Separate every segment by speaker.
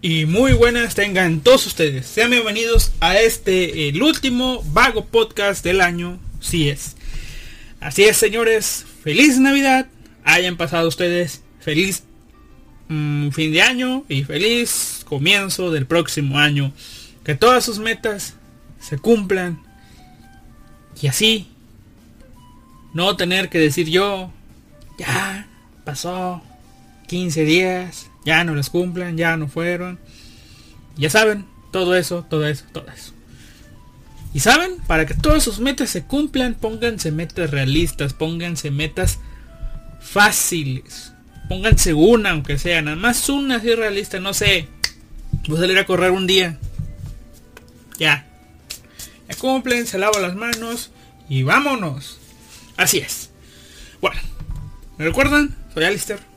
Speaker 1: y muy buenas tengan todos ustedes. Sean bienvenidos a este, el último vago podcast del año. Sí es. Así es, señores. Feliz Navidad. Hayan pasado ustedes feliz mm, fin de año y feliz comienzo del próximo año. Que todas sus metas se cumplan. Y así. No tener que decir yo. Ya pasó 15 días ya no las cumplan, ya no fueron. Ya saben, todo eso, todo eso, todo eso. Y saben, para que todas sus metas se cumplan, pónganse metas realistas, pónganse metas fáciles. Pónganse una, aunque sea, nada más una así realista, no sé. Voy a salir a correr un día. Ya. Ya cumplen, se lava las manos y vámonos. Así es. Bueno, ¿me recuerdan? Soy Alistair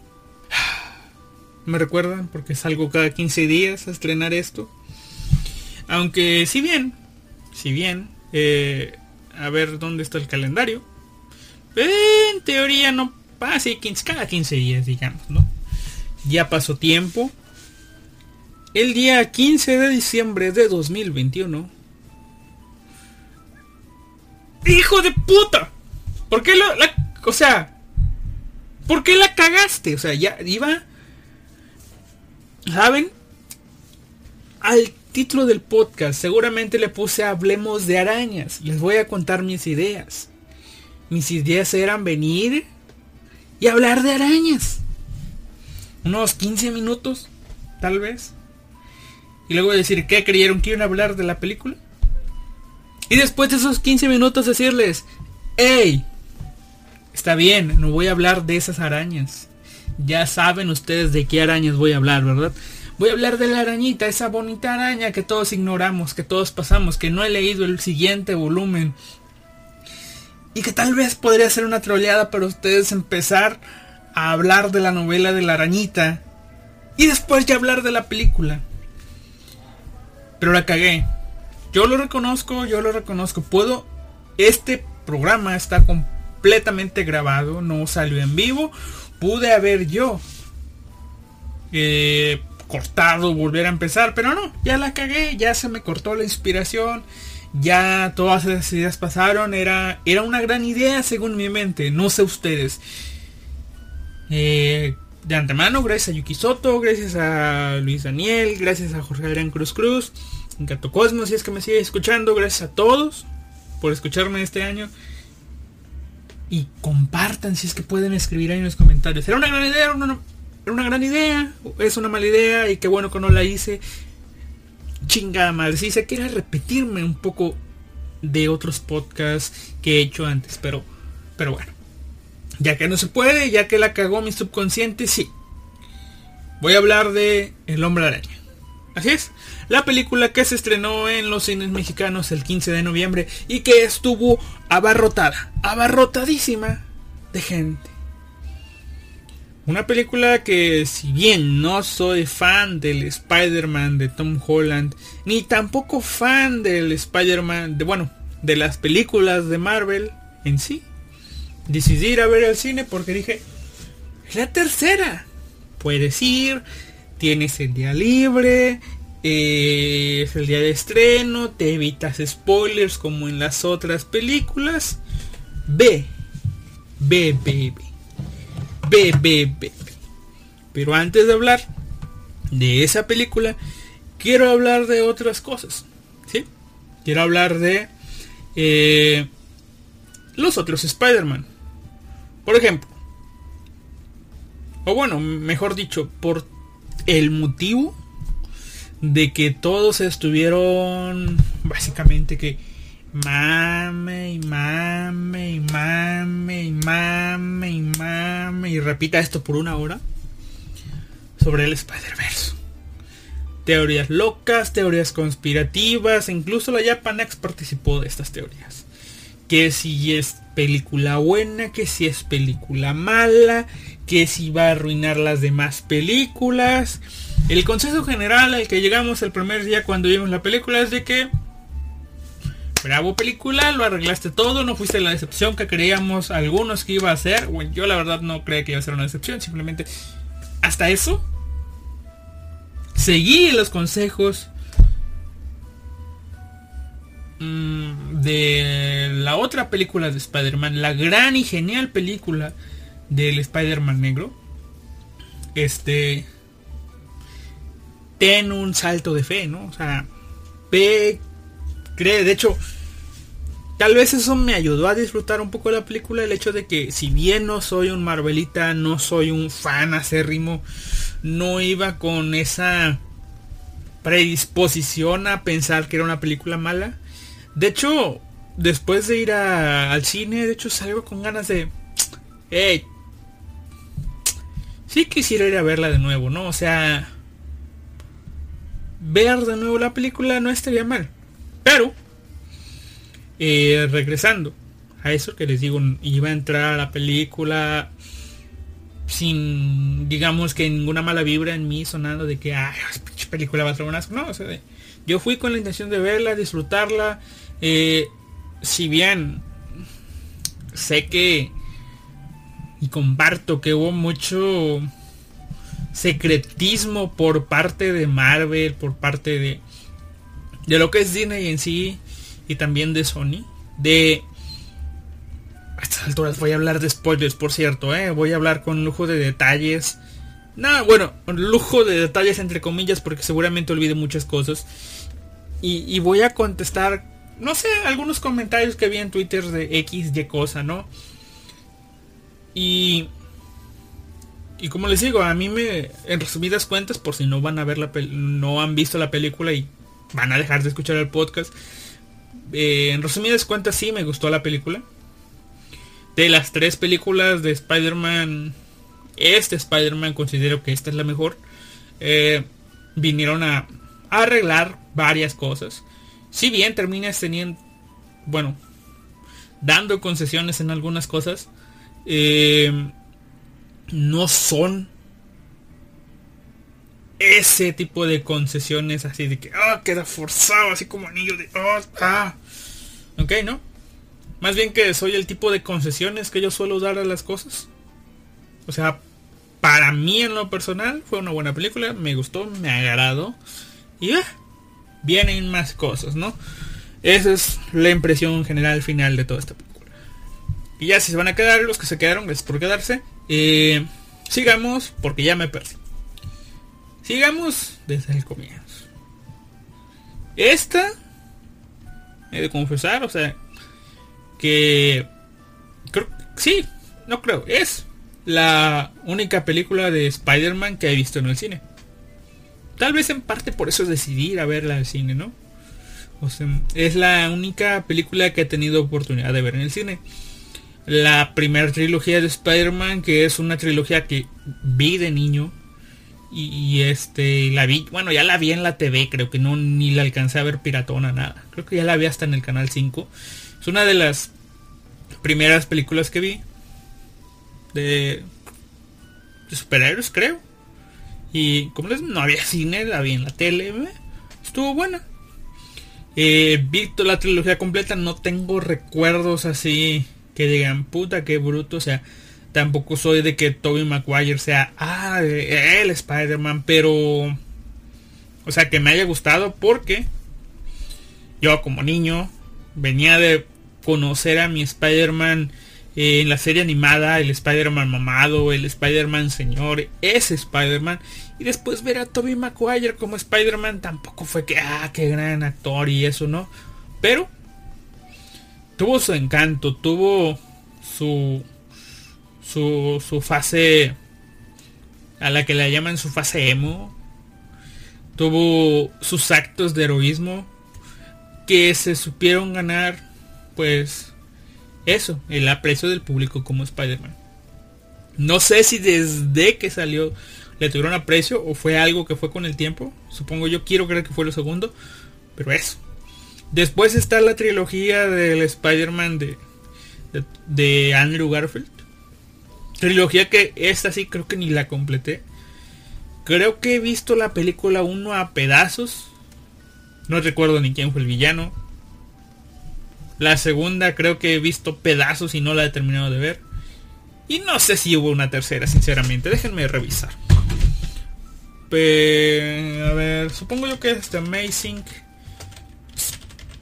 Speaker 1: me recuerdan porque salgo cada 15 días a estrenar esto. Aunque si bien, si bien, eh, a ver dónde está el calendario. En teoría no pasa cada 15 días, digamos, ¿no? Ya pasó tiempo. El día 15 de diciembre de 2021. ¡Hijo de puta! ¿Por qué la... O sea... ¿Por qué la cagaste? O sea, ya iba ¿Saben? Al título del podcast seguramente le puse Hablemos de arañas. Les voy a contar mis ideas. Mis ideas eran venir y hablar de arañas. Unos 15 minutos, tal vez. Y luego decir, ¿qué creyeron que iban a hablar de la película? Y después de esos 15 minutos decirles, hey, está bien, no voy a hablar de esas arañas. Ya saben ustedes de qué arañas voy a hablar, ¿verdad? Voy a hablar de la arañita, esa bonita araña que todos ignoramos, que todos pasamos, que no he leído el siguiente volumen. Y que tal vez podría ser una troleada para ustedes empezar a hablar de la novela de la arañita. Y después ya hablar de la película. Pero la cagué. Yo lo reconozco, yo lo reconozco. Puedo... Este programa está completamente grabado, no salió en vivo pude haber yo eh, cortado, volver a empezar, pero no, ya la cagué, ya se me cortó la inspiración, ya todas esas ideas pasaron, era, era una gran idea según mi mente, no sé ustedes. Eh, de antemano, gracias a Yuki Soto, gracias a Luis Daniel, gracias a Jorge Adrián Cruz Cruz, Gato Cosmos, si es que me sigue escuchando, gracias a todos por escucharme este año y compartan si es que pueden escribir ahí en los comentarios. Era una gran idea, era una, gran idea, es una mala idea y qué bueno que no la hice. Chingada madre, si se quiere repetirme un poco de otros podcasts que he hecho antes, pero, pero bueno. Ya que no se puede, ya que la cagó mi subconsciente, sí. Voy a hablar de El hombre araña. Así es, la película que se estrenó en los cines mexicanos el 15 de noviembre y que estuvo abarrotada, abarrotadísima de gente. Una película que si bien no soy fan del Spider-Man de Tom Holland, ni tampoco fan del Spider-Man, de bueno, de las películas de Marvel en sí, decidí ir a ver al cine porque dije, es la tercera. Puedes ir, tienes el día libre, es el día de estreno, te evitas spoilers como en las otras películas. Ve, ve, ve, ve, ve, ve, Pero antes de hablar de esa película, quiero hablar de otras cosas. ¿sí? Quiero hablar de eh, los otros Spider-Man. Por ejemplo, o bueno, mejor dicho, por el motivo de que todos estuvieron básicamente que mame y mame y mame y mame y mame y repita esto por una hora sobre el Spider-Verse. Teorías locas, teorías conspirativas, incluso la Japanex participó de estas teorías. Que si es película buena, que si es película mala, que si va a arruinar las demás películas. El consejo general al que llegamos el primer día cuando vimos la película es de que bravo película, lo arreglaste todo, no fuiste la decepción que creíamos algunos que iba a ser. Bueno, yo la verdad no creía que iba a ser una decepción, simplemente hasta eso seguí los consejos mm, de la otra película de Spider-Man, la gran y genial película del Spider-Man negro. Este ten un salto de fe, ¿no? O sea, ve, cree, de hecho, tal vez eso me ayudó a disfrutar un poco la película, el hecho de que si bien no soy un Marvelita, no soy un fan acérrimo, no iba con esa predisposición a pensar que era una película mala. De hecho, después de ir al cine, de hecho salgo con ganas de... Hey, sí quisiera ir a verla de nuevo, ¿no? O sea, ver de nuevo la película no estaría mal. Pero, eh, regresando a eso que les digo, iba a entrar a la película sin, digamos que ninguna mala vibra en mí sonando de que, ay, película va a ser una... No, o sea, yo fui con la intención de verla, disfrutarla. Eh, si bien sé que y comparto que hubo mucho secretismo por parte de Marvel, por parte de, de lo que es Disney en sí y también de Sony. De... A estas alturas voy a hablar de spoilers, por cierto, ¿eh? voy a hablar con lujo de detalles. Nada, bueno, lujo de detalles entre comillas porque seguramente olvide muchas cosas. Y, y, voy a contestar, no sé, algunos comentarios que vi en Twitter de X, Y cosa, ¿no? Y y como les digo, a mí me, en resumidas cuentas, por si no van a ver la no han visto la película y van a dejar de escuchar el podcast, eh, en resumidas cuentas sí me gustó la película. De las tres películas de Spider-Man, este Spider-Man considero que esta es la mejor. Eh, vinieron a, arreglar varias cosas. Si bien terminas teniendo, bueno, dando concesiones en algunas cosas. Eh, no son ese tipo de concesiones así de que ah queda forzado así como anillo de ah, ah. ok no más bien que soy el tipo de concesiones que yo suelo dar a las cosas. O sea para mí en lo personal fue una buena película me gustó me agradó y ah, vienen más cosas no esa es la impresión general final de toda esta y ya si se van a quedar los que se quedaron es por quedarse eh, sigamos, porque ya me perdí. Sigamos desde el comienzo. Esta, he de confesar, o sea, que creo, sí, no creo, es la única película de Spider-Man que he visto en el cine. Tal vez en parte por eso decidí ir a verla al cine, ¿no? O sea, es la única película que he tenido oportunidad de ver en el cine la primera trilogía de Spider-Man, que es una trilogía que vi de niño. Y, este, la vi, bueno, ya la vi en la TV, creo que no, ni la alcancé a ver piratona, nada. Creo que ya la vi hasta en el canal 5. Es una de las primeras películas que vi. De, de superhéroes, creo. Y como les no había cine, la vi en la tele. Estuvo buena. Eh, vi la trilogía completa, no tengo recuerdos así que digan, puta, qué bruto, o sea, tampoco soy de que Tobey Maguire sea, ah, el Spider-Man, pero, o sea, que me haya gustado porque yo como niño venía de conocer a mi Spider-Man en la serie animada, el Spider-Man mamado, el Spider-Man señor, ese Spider-Man, y después ver a Tobey Maguire como Spider-Man tampoco fue que, ah, qué gran actor y eso, ¿no? Pero tuvo su encanto, tuvo su, su, su fase a la que le llaman su fase emo. Tuvo sus actos de heroísmo que se supieron ganar, pues, eso, el aprecio del público como Spider-Man. No sé si desde que salió le tuvieron aprecio o fue algo que fue con el tiempo. Supongo yo quiero creer que fue lo segundo. Pero eso. Después está la trilogía del Spider-Man de, de, Andrew Garfield. Trilogía que esta sí creo que ni la completé. Creo que he visto la película 1 a pedazos. No recuerdo ni quién fue el villano. La segunda creo que he visto pedazos y no la he terminado de ver. Y no sé si hubo una tercera, sinceramente. Déjenme revisar. a ver, supongo yo que es The Amazing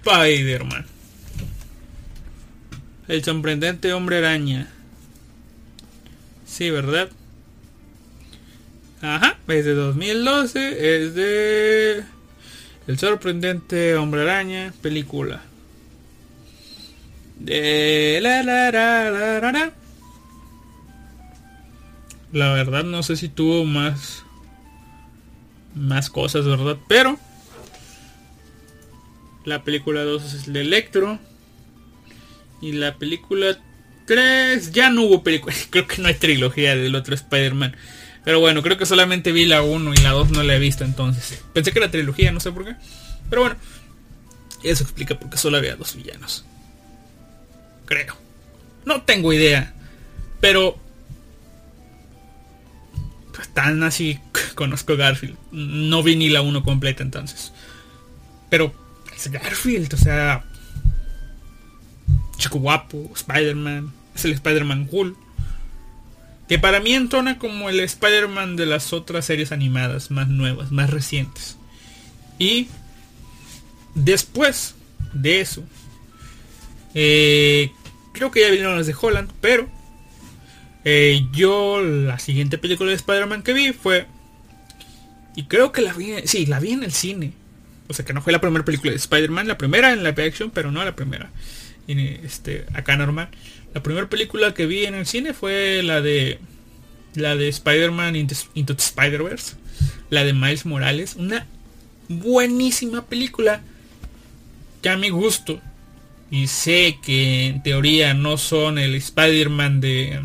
Speaker 1: Spider-Man. El sorprendente hombre araña. Sí, ¿verdad? Ajá, es de 2012, es de El sorprendente hombre araña, película. De la la la la verdad no sé si tuvo más más cosas, ¿verdad? Pero la película 2 es el de Electro. Y la película 3 ya no hubo película. Creo que no hay trilogía del otro Spider-Man. Pero bueno, creo que solamente vi la 1 y la 2 no la he visto entonces. Pensé que era trilogía, no sé por qué. Pero bueno, eso explica por qué solo había dos villanos. Creo. No tengo idea. Pero tan así conozco Garfield. No vi ni la 1 completa entonces. Pero Garfield, o sea... Chico guapo, Spider-Man. Es el Spider-Man cool. Que para mí entona como el Spider-Man de las otras series animadas más nuevas, más recientes. Y después de eso, eh, creo que ya vinieron las de Holland, pero eh, yo la siguiente película de Spider-Man que vi fue... Y creo que la vi... Sí, la vi en el cine. O sea que no fue la primera película de Spider-Man. La primera en la action, pero no la primera. este, acá normal. La primera película que vi en el cine fue la de... La de Spider-Man Into, Into Spider-Verse. La de Miles Morales. Una buenísima película. Que a mi gusto. Y sé que en teoría no son el Spider-Man de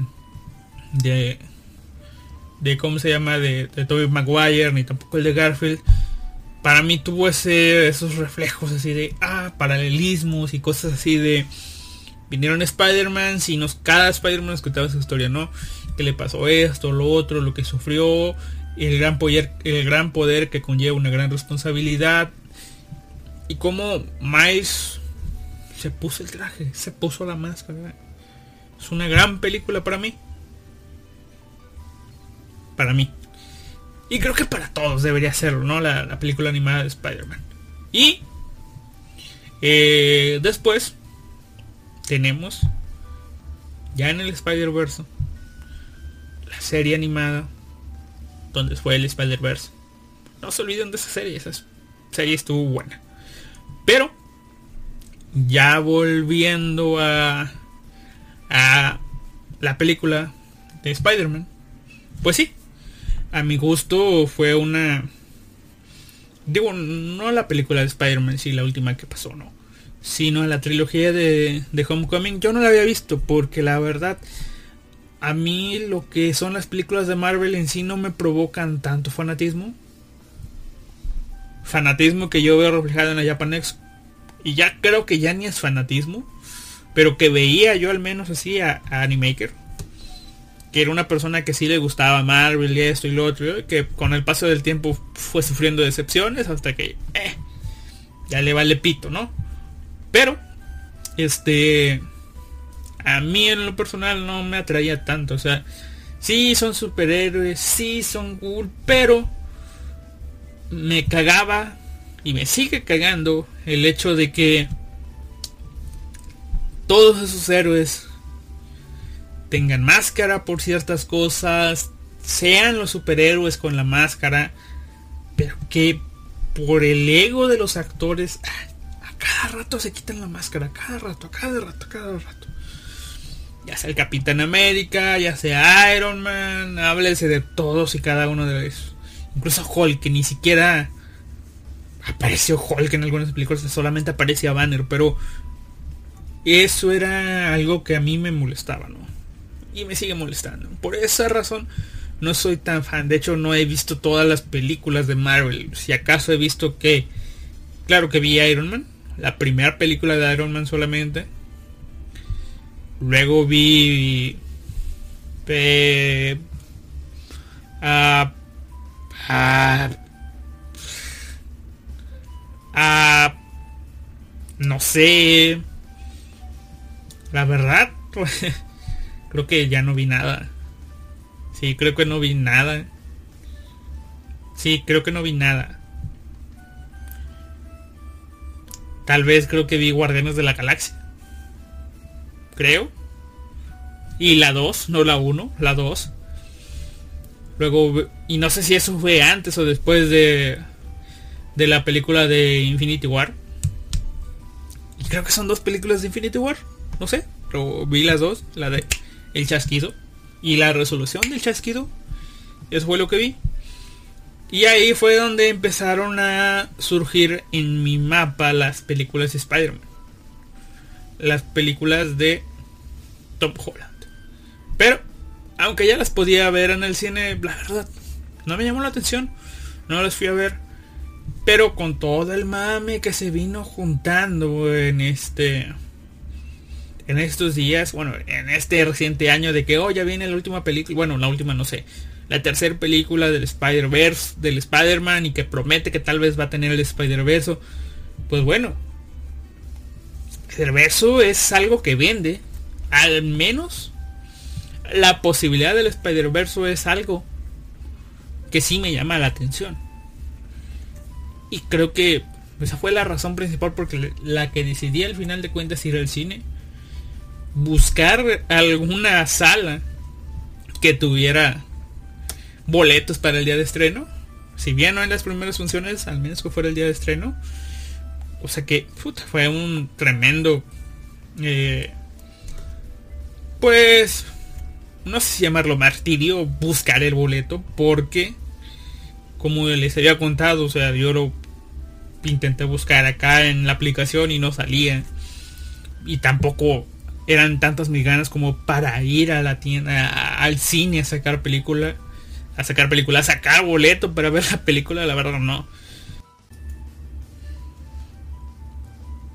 Speaker 1: de, de cómo se llama, de, de Tobey Maguire, ni tampoco el de Garfield, para mí tuvo esos reflejos así de, ah, paralelismos y cosas así de, vinieron Spider-Man, nos, cada Spider-Man escuchaba su historia, ¿no? Que le pasó esto, lo otro, lo que sufrió, el gran poder, el gran poder que conlleva una gran responsabilidad. Y como Miles se puso el traje, se puso la máscara. Es una gran película para mí para mí. Y creo que para todos debería serlo, ¿no? La, película animada de Spider-Man. Y eh, después tenemos ya en el Spider-Verse la serie animada donde fue el Spider-Verse. No se olviden de esa serie, esa serie estuvo buena. Pero ya volviendo a a la película de Spider-Man, pues sí, a mi gusto fue una... Digo, no la película de Spider-Man, sí, la última que pasó, no. Sino la trilogía de, de Homecoming. Yo no la había visto porque la verdad... A mí lo que son las películas de Marvel en sí no me provocan tanto fanatismo. Fanatismo que yo veo reflejado en la Japanex. Y ya creo que ya ni es fanatismo. Pero que veía yo al menos así a, a Animaker que era una persona que sí le gustaba Marvel y esto y lo otro, que con el paso del tiempo fue sufriendo decepciones hasta que eh, ya le vale pito, ¿no? Pero, este, a mí en lo personal no me atraía tanto, o sea, sí son superhéroes, sí son cool, pero me cagaba y me sigue cagando el hecho de que todos esos héroes tengan máscara por ciertas cosas, sean los superhéroes con la máscara, pero que por el ego de los actores, a cada rato se quitan la máscara, a cada rato, a cada rato, a cada rato. Ya sea el Capitán América, ya sea Iron Man, háblese de todos y cada uno de ellos. Incluso Hulk, que ni siquiera apareció Hulk en algunas películas, solamente aparecía Banner, pero eso era algo que a mí me molestaba, ¿no? Y me sigue molestando. Por esa razón no soy tan fan. De hecho no he visto todas las películas de Marvel. Si acaso he visto que... Claro que vi Iron Man. La primera película de Iron Man solamente. Luego vi... a, a, no sé. La verdad, pues, Creo que ya no vi nada. Sí, creo que no vi nada. Sí, creo que no vi nada. Tal vez creo que vi Guardianes de la Galaxia. Creo. Y la 2, no la 1, la 2. Luego, y no sé si eso fue antes o después de, de la película de Infinity War. Y creo que son dos películas de Infinity War. No sé, pero vi las dos, la de El Chasquido y la resolución del Chasquido. Eso fue lo que vi. Y ahí fue donde empezaron a surgir en mi mapa las películas de Spider-Man. Las películas de Tom Holland. Pero, aunque ya las podía ver en el cine, la verdad, no me llamó la atención. No las fui a ver. Pero con todo el mame que se vino juntando en este. En estos días, bueno, en este reciente año de que, oh, ya viene la última película. Bueno, la última no sé. La tercera película del Spider-Verse, del Spider-Man, y que promete que tal vez va a tener el Spider-Verse. Pues bueno, el verso es algo que vende. Al menos la posibilidad del Spider-Verse es algo que sí me llama la atención. Y creo que esa fue la razón principal porque la que decidí al final de cuentas ir al cine. Buscar alguna sala que tuviera boletos para el día de estreno. Si bien no en las primeras funciones, al menos que fuera el día de estreno. O sea que fue un tremendo... Eh, pues no sé si llamarlo martirio, buscar el boleto, porque, como les había contado, o sea, yo lo intenté buscar acá en la aplicación y no salía. Y tampoco eran tantas mis ganas como para ir a la tienda, al cine a sacar película, a sacar película, a sacar boleto para ver la película, la verdad no.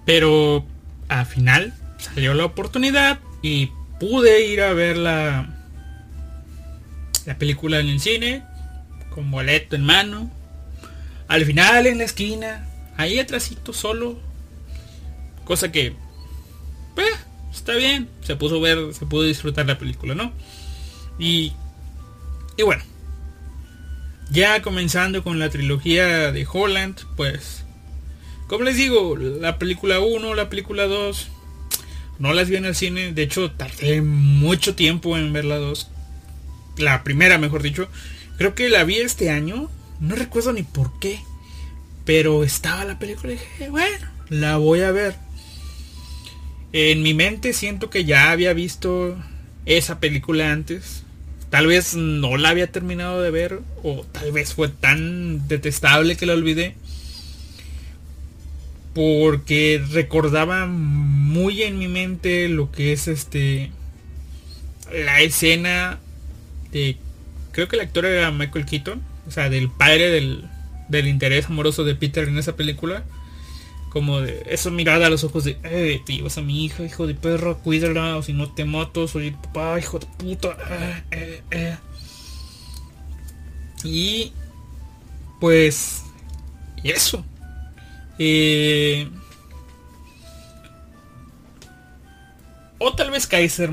Speaker 1: Pero al final salió la oportunidad y pude ir a ver la, la película en el cine, con boleto en mano. Al final en la esquina, ahí atrásito solo. Cosa que, está bien. Se puso ver, se pudo disfrutar la película, ¿no? Y, y bueno, ya comenzando con la trilogía de Holland, pues, como les digo, la película 1, la película 2, no las vi en el cine. De hecho, tardé mucho tiempo en ver la 2 la primera mejor dicho, creo que la vi este año, no recuerdo ni por qué, pero estaba la película y dije, bueno, la voy a ver. En mi mente siento que ya había visto esa película antes. Tal vez no la había terminado de ver o tal vez fue tan detestable que la olvidé. Porque recordaba muy en mi mente lo que es este la escena creo que el actor era Michael Keaton, o sea, del padre del, del interés amoroso de Peter en esa película. Como de esa mirada a los ojos de, eh, te llevas a mi hija, hijo de perro, cuídala, o si no te mato, soy papá, hijo de puta. Eh, eh, eh. Y pues, y eso. o tal vez Kaiser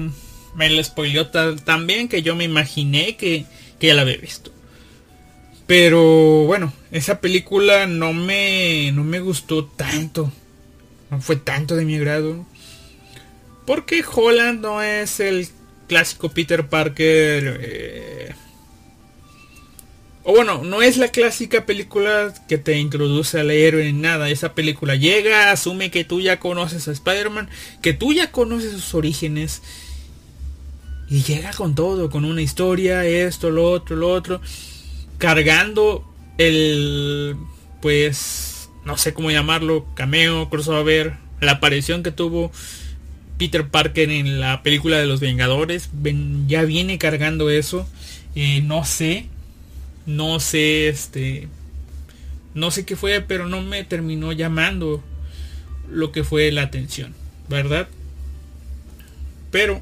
Speaker 1: me lo spoileó tan, bien que yo me imaginé que, ya la había visto. Pero bueno, esa película no me, no me gustó tanto. No fue tanto de mi agrado. Porque Holland no es el clásico Peter Parker. Eh, o bueno, no es la clásica película que te introduce al héroe ni nada. Esa película llega, asume que tú ya conoces a Spider-Man, que tú ya conoces sus orígenes y llega con todo, con una historia, esto, lo otro, lo otro, cargando el, pues, no sé cómo llamarlo, cameo, crossover, la aparición que tuvo Peter Parker en la película de los Vengadores, ya viene cargando eso, eh, no sé, no sé, este, no sé qué fue, pero no me terminó llamando lo que fue la atención, ¿verdad? Pero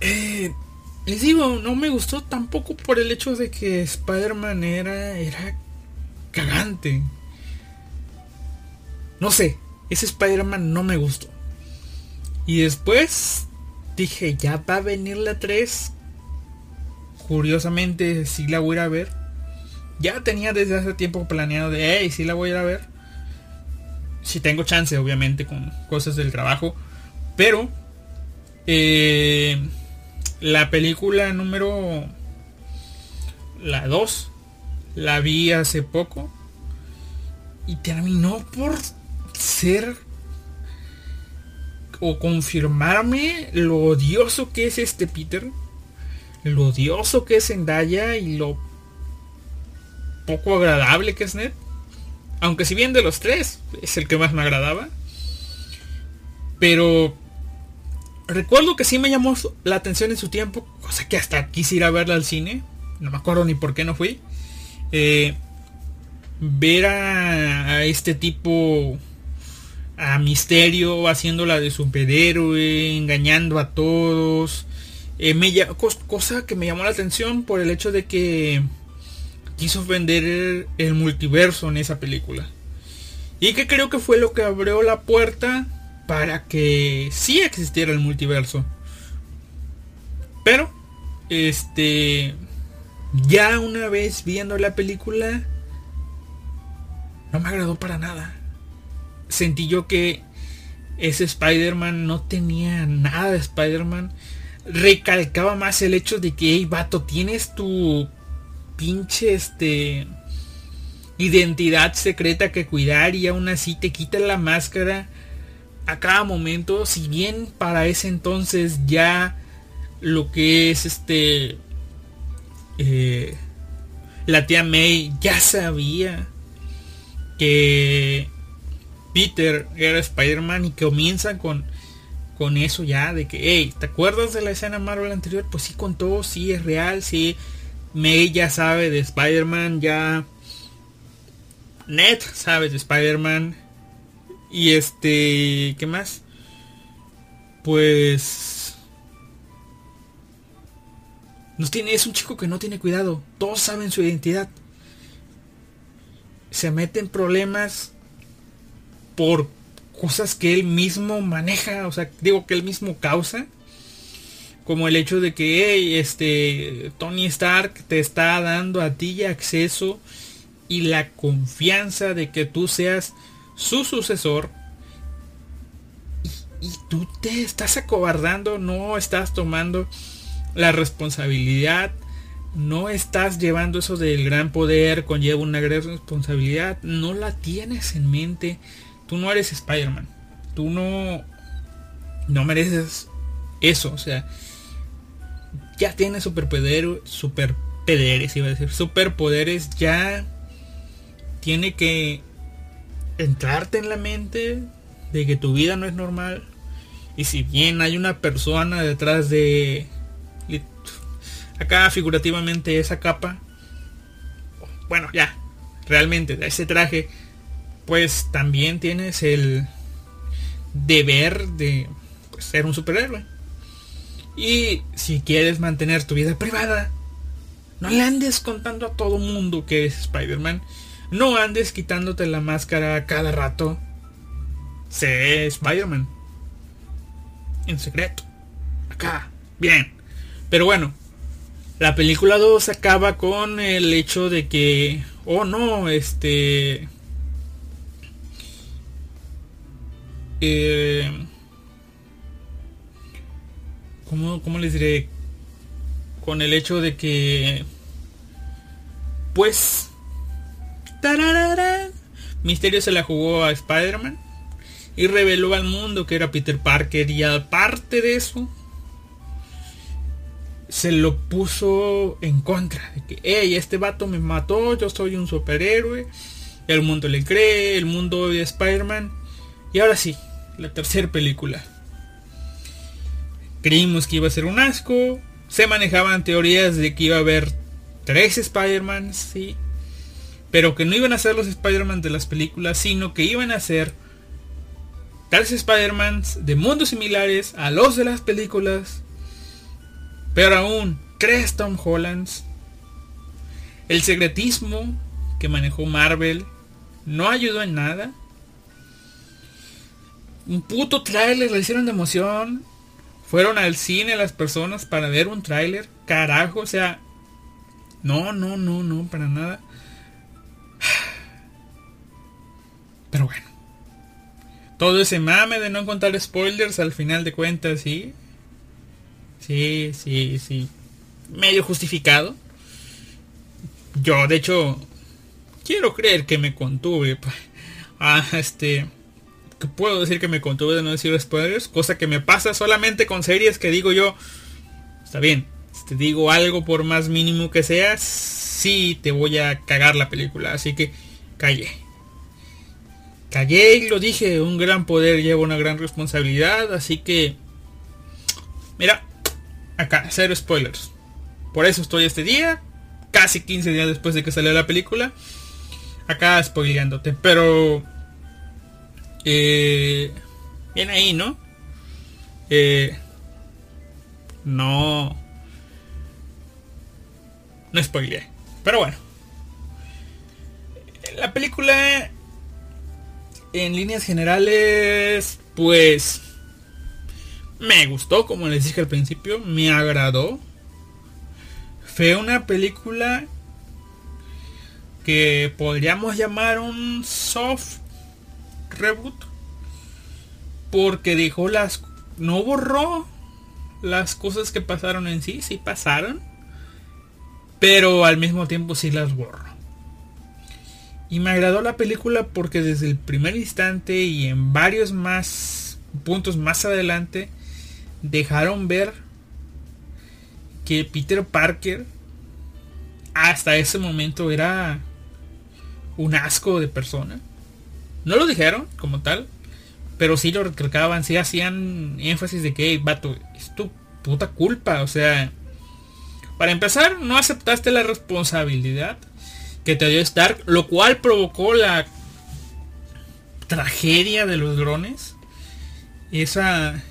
Speaker 1: eh, les digo, no me gustó tampoco por el hecho de que Spider-Man era, cagante. No sé, ese Spider-Man no me gustó. Y después dije, ya va a venir la 3. Curiosamente, sí la voy a ver. ya tenía desde hace tiempo planeado de, hey, sí la voy a ir a ver. Si tengo chance, obviamente, con cosas del trabajo. Pero, eh, la película número... La 2. La vi hace poco. Y terminó por ser o confirmarme lo odioso que es este Peter, lo odioso que es Zendaya y lo poco agradable que es Ned. Aunque si bien de los tres es el que más me agradaba. Pero recuerdo que sí me llamó la atención en su tiempo, cosa que hasta quisiera verla al cine. No me acuerdo ni por qué no fui. Eh, ver a, este tipo a Misterio haciéndola de superhéroe, engañando a todos. Eh, cosa que me llamó la atención por el hecho de que quiso vender el, multiverso en esa película. Y que creo que fue lo que abrió la puerta para que sí existiera el multiverso. Pero, este, ya una vez viendo la película, no me agradó para nada. Sentí yo que ese Spider-Man no tenía nada de Spider-Man. Recalcaba más el hecho de que, hey, vato, tienes tu pinche este identidad secreta que cuidar y aún así te quitan la máscara a cada momento. Si bien para ese entonces ya lo que es este eh, la tía May ya sabía que Peter era Spider-Man y que comienzan con, con eso ya de que, hey, ¿te acuerdas de la escena Marvel anterior? Pues sí contó, sí es real, sí. May ya sabe de Spider-Man, ya... Ned sabe de Spider-Man. Y este, ¿qué más? Pues... Nos tiene, es un chico que no tiene cuidado. Todos saben su identidad se mete en problemas por cosas que él mismo maneja, o sea, digo que él mismo causa, como el hecho de que este Tony Stark te está dando a ti acceso y la confianza de que tú seas su sucesor y, tú te estás acobardando, no estás tomando la responsabilidad no estás llevando eso del gran poder, conlleva una gran responsabilidad, no la tienes en mente. Tú no eres Spider-Man. Tú no no mereces eso, o sea, ya tienes superpoderes, superpoderes, iba a decir, superpoderes, ya tiene que entrarte en la mente de que tu vida no es normal. Y si bien hay una persona detrás de acá figurativamente esa capa, bueno, ya, realmente ese traje, pues también tienes el deber de pues, ser un superhéroe. Y si quieres mantener tu vida privada, no le andes contando a todo mundo que es Spider-Man. No andes quitándote la máscara cada rato. Sé Spider-Man. En secreto. Acá. Bien. Pero bueno, la película 2 acaba con el hecho de que, oh no, este... Eh, ¿cómo, ¿Cómo les diré? Con el hecho de que... Pues... Misterio se la jugó a Spider-Man y reveló al mundo que era Peter Parker y aparte de eso se lo puso en contra. De que, hey, este vato me mató, yo soy un superhéroe. El mundo le cree, el mundo odia a Spider-Man. Y ahora sí, la tercera película. Creímos que iba a ser un asco. Se manejaban teorías de que iba a haber tres Spider-Man, sí. Pero que no iban a ser los Spider-Man de las películas, sino que iban a ser tres Spider-Man de mundos similares a los de las películas pero aún, ¿crees Tom Hollands? El secretismo que manejó Marvel no ayudó en nada. Un puto tráiler le hicieron de emoción. Fueron al cine las personas para ver un tráiler. Carajo, o sea. No, no, no, no, para nada. Todo ese mame de no contar spoilers al final de cuentas, sí. Sí, sí, sí. Medio justificado. Yo, de hecho, quiero creer que me contuve. Ah, este. Que puedo decir que me contuve de no decir spoilers. Cosa que me pasa solamente con series que digo yo. Está bien. Si te digo algo por más mínimo que sea. Sí te voy a cagar la película. Así que callé. Callé y lo dije. Un gran poder lleva una gran responsabilidad. Así que. Mira. Acá, cero spoilers. Por eso estoy este día. Casi 15 días después de que salió la película acá spoileándote, pero eh, bien ahí, ¿no? Eh, no, no spoileé, pero bueno, la película en líneas generales, pues me gustó, como les dije al principio, me agradó. Fue una película que podríamos llamar un soft reboot porque dijo las no borró las cosas que pasaron en sí, sí pasaron, pero al mismo tiempo sí las borró. Y me agradó la película porque desde el primer instante y en varios más puntos más adelante dejaron ver que Peter Parker hasta ese momento era un asco de persona. No lo dijeron como tal, pero sí lo recalcaban, sí hacían énfasis de que, vato, es tu puta culpa. O sea, para empezar, no aceptaste la responsabilidad que te dio Stark, lo cual provocó la tragedia de los drones. Esa,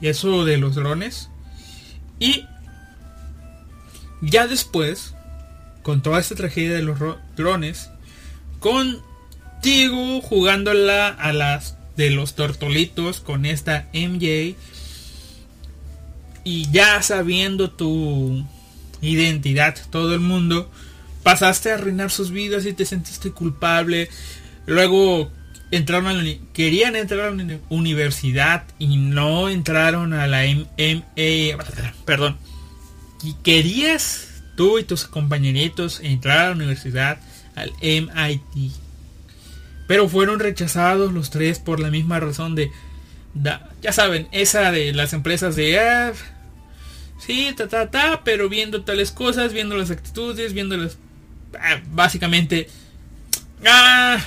Speaker 1: eso de los drones. Y ya después, con toda esta tragedia de los drones, contigo jugándola a las de los tortolitos con esta MJ y ya sabiendo tu identidad todo el mundo pasaste a arruinar sus vidas y te sentiste culpable luego entraron a la, querían entrar a la universidad y no entraron a la MA perdón y querías tú y tus compañeritos entrar a la universidad al MIT. Pero fueron rechazados los tres por la misma razón de, ya saben, esa de las empresas de, ah, sí, ta, ta, ta, pero viendo tales cosas, viendo las actitudes, viendo las, básicamente, ah,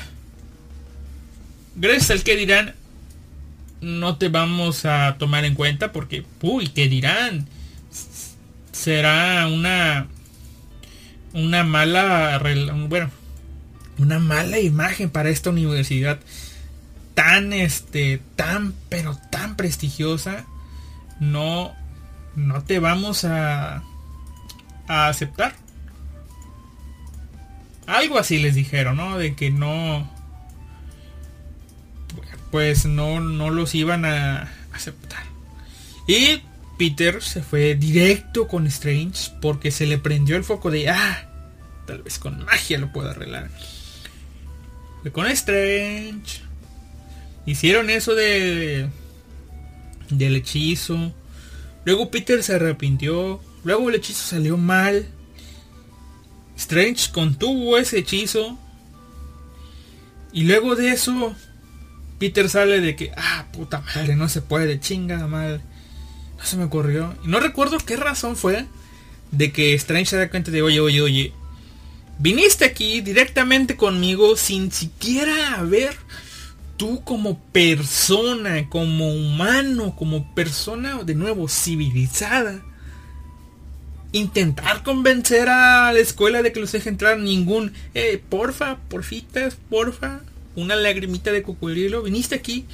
Speaker 1: gracias al que dirán, no te vamos a tomar en cuenta porque, uy, ¿qué dirán? Será una una mala, bueno, una mala imagen para esta universidad tan, este, tan, pero tan prestigiosa. No, no te vamos a, a aceptar. Algo así les dijeron, ¿no? De que no, pues no, no los iban a aceptar. Y Peter se fue directo con Strange porque se le prendió el foco de, ah, tal vez con magia lo puedo arreglar. Fue con Strange. Hicieron eso de del hechizo. Luego Peter se arrepintió. Luego el hechizo salió mal. Strange contuvo ese hechizo. Y luego de eso, Peter sale de que, ah, puta madre, no se puede, chinga madre se me ocurrió. No recuerdo qué razón fue de que Strange se da cuenta de, oye, oye, oye, viniste aquí directamente conmigo sin siquiera haber tú como persona, como humano, como persona de nuevo civilizada, intentar convencer a la escuela de que los deje entrar ningún, eh, porfa, porfitas, porfa, una lagrimita de cocodrilo, viniste aquí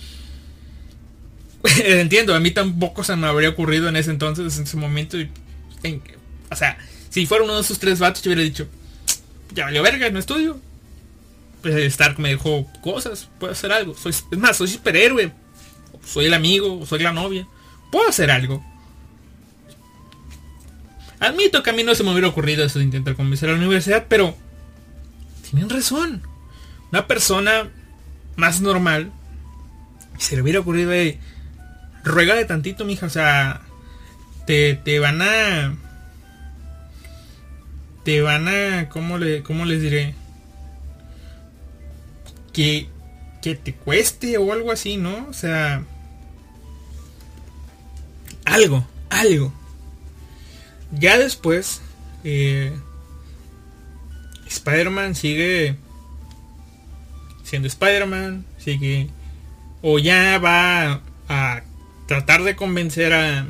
Speaker 1: Entiendo, a mí tampoco se me habría ocurrido en ese entonces, en ese momento. o sea, si fuera uno de esos tres vatos, yo hubiera dicho, ya valió verga, no estudio. Pues Stark me dejó cosas, puedo hacer algo. Soy, es más, soy superhéroe. Soy el amigo, soy la novia. Puedo hacer algo. Admito que a mí no se me hubiera ocurrido eso de intentar convencer a la universidad, pero tienen razón. Una persona más normal Se le hubiera ocurrido, de ruega de tantito, mija, o sea, te, te van a... Te van a... ¿Cómo, le, cómo les diré? Que, que te cueste o algo así, ¿no? O sea... Algo, algo. Ya después, eh, Spider-Man sigue siendo Spider-Man, sigue o ya va a tratar de convencer a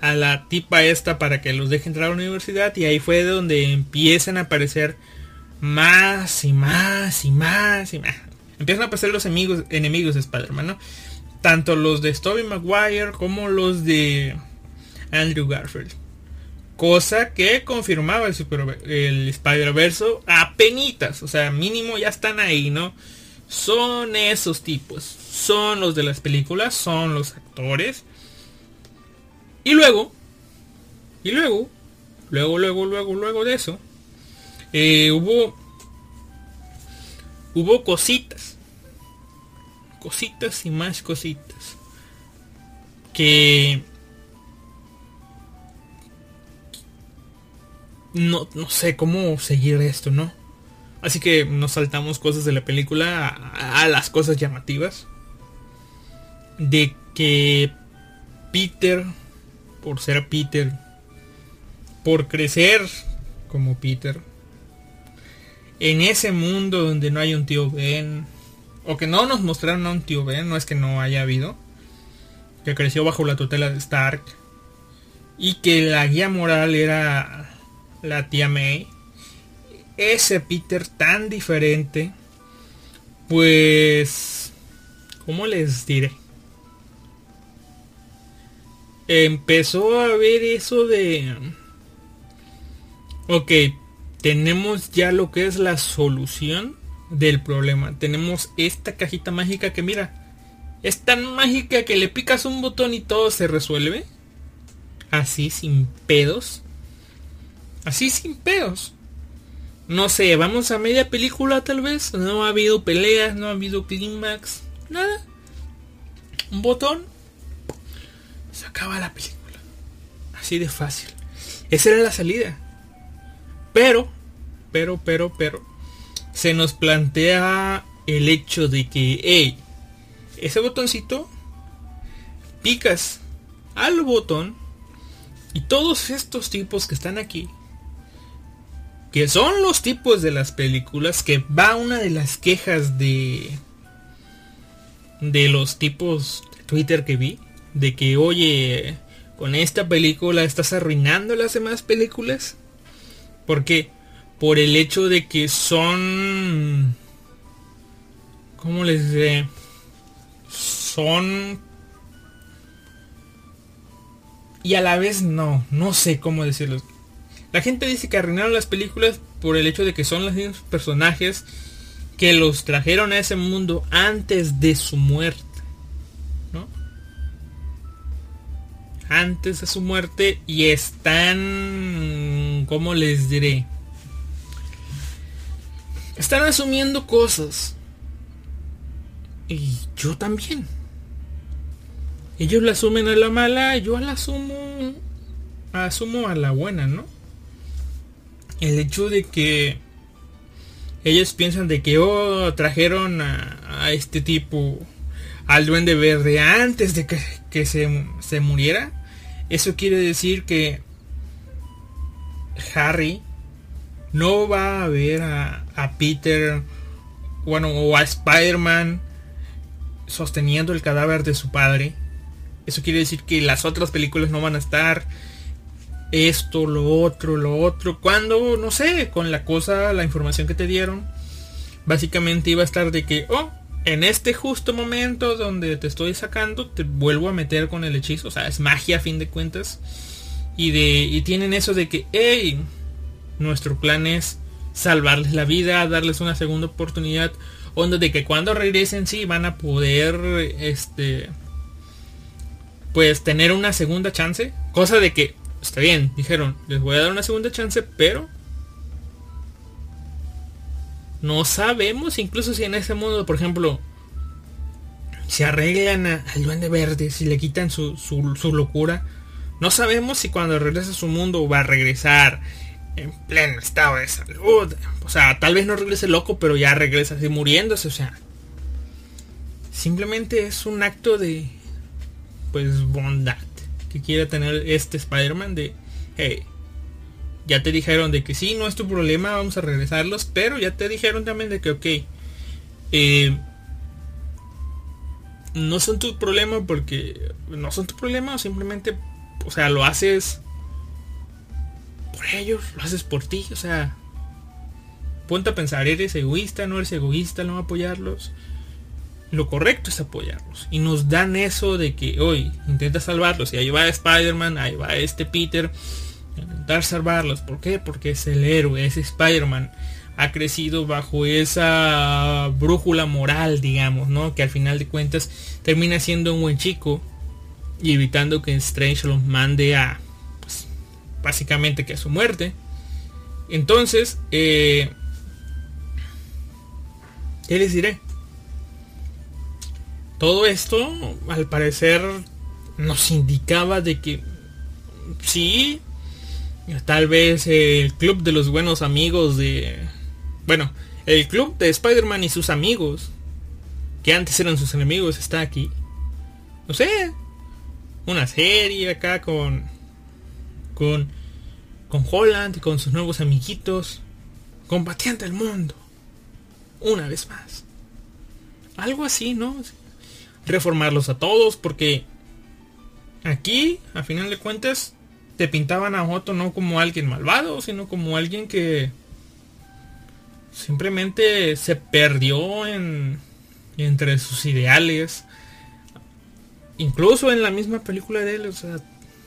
Speaker 1: a la tipa esta para que los deje entrar a la universidad y ahí fue donde empiezan a aparecer más y más y más y más. Empiezan a aparecer los enemigos, enemigos de Spider-Man, ¿no? Tanto los de Tobey Maguire como los de Andrew Garfield. Cosa que confirmaba el, el Spider-Verse a penitas. O sea, mínimo ya están ahí, ¿no? Son esos tipos. Son los de las películas. Son los actores. Y luego. Y luego. Luego, luego, luego, luego de eso. Eh, hubo. Hubo cositas. Cositas y más cositas. Que no, no sé cómo seguir esto, ¿no? Así que nos saltamos cosas de la película a, las cosas llamativas. De que Peter, por ser Peter, por crecer como Peter, en ese mundo donde no hay un tío Ben, o que no nos mostraron a un tío Ben, no es que no haya habido, que creció bajo la tutela de Stark, y que la guía moral era la tía May, ese Peter tan diferente, pues, ¿cómo les diré? Empezó a ver eso de... Ok, tenemos ya lo que es la solución del problema. Tenemos esta cajita mágica que mira, es tan mágica que le picas un botón y todo se resuelve. Así, sin pedos. Así sin peos. No sé, vamos a media película tal vez. No ha habido peleas, no ha habido clímax. Nada. Un botón. Se acaba la película. Así de fácil. Esa era la salida. Pero, pero, pero, pero. Se nos plantea el hecho de que, hey, ese botoncito, picas al botón y todos estos tipos que están aquí que son los tipos de las películas que va una de las quejas de de los tipos de Twitter que vi de que oye con esta película estás arruinando las demás películas porque por el hecho de que son cómo les diré son y a la vez no no sé cómo decirlo la gente dice que arruinaron las películas por el hecho de que son los mismos personajes que los trajeron a ese mundo antes de su muerte. ¿No? Antes de su muerte y están... ¿Cómo les diré? Están asumiendo cosas. Y yo también. Ellos la asumen a la mala, yo la asumo... Asumo a la buena, ¿no? El hecho de que ellos piensan de que oh, trajeron a, este tipo al duende verde antes de que, se, muriera eso quiere decir que Harry no va a ver a, a Peter bueno o a Spider-Man sosteniendo el cadáver de su padre. Eso quiere decir que las otras películas no van a estar esto, lo otro, lo otro. Cuando, no sé, con la cosa, la información que te dieron, básicamente iba a estar de que, oh, en este justo momento donde te estoy sacando, te vuelvo a meter con el hechizo. O sea, es magia a fin de cuentas. Y, de, y tienen eso de que, hey, nuestro plan es salvarles la vida, darles una segunda oportunidad. Onda de que cuando regresen sí van a poder, este, pues tener una segunda chance. Cosa de que está bien, dijeron, les voy a dar una segunda chance, pero no sabemos incluso si en ese mundo, por ejemplo, se arreglan al duende verde, si le quitan su, su, locura. No sabemos si cuando regrese a su mundo va a regresar en pleno estado de salud. O sea, tal vez no regrese loco, pero ya regresa así muriéndose. O sea, simplemente es un acto de, pues, bondad que quiere tener este Spider-Man de, hey, ya te dijeron de que sí, no es tu problema, vamos a regresarlos, pero ya te dijeron también de que, ok, eh, no son tu problema porque no son tu problema, simplemente, o sea, lo haces por ellos, lo haces por ti, o sea, ponte a pensar, eres egoísta, no eres egoísta, no apoyarlos. Lo correcto es apoyarlos. Y nos dan eso de que hoy intenta salvarlos. Y ahí va Spider-Man, ahí va este Peter. Intentar salvarlos. ¿Por qué? Porque es el héroe, es Spider-Man ha crecido bajo esa brújula moral, digamos, ¿no? Que al final de cuentas termina siendo un buen chico y evitando que Strange los mande a, pues, básicamente que a su muerte. Entonces, eh, ¿qué les diré? Todo esto, al parecer, nos indicaba de que sí, tal vez el club de los buenos amigos de bueno, el club de Spider-Man y sus amigos, que antes eran sus enemigos, está aquí. No sé, una serie acá con con con Holland y con sus nuevos amiguitos, combatiendo el mundo. Una vez más. Algo así, ¿no? Reformarlos a todos porque aquí, a final de cuentas, te pintaban a Otto no como alguien malvado, sino como alguien que simplemente se perdió en entre sus ideales. Incluso en la misma película de él, o sea,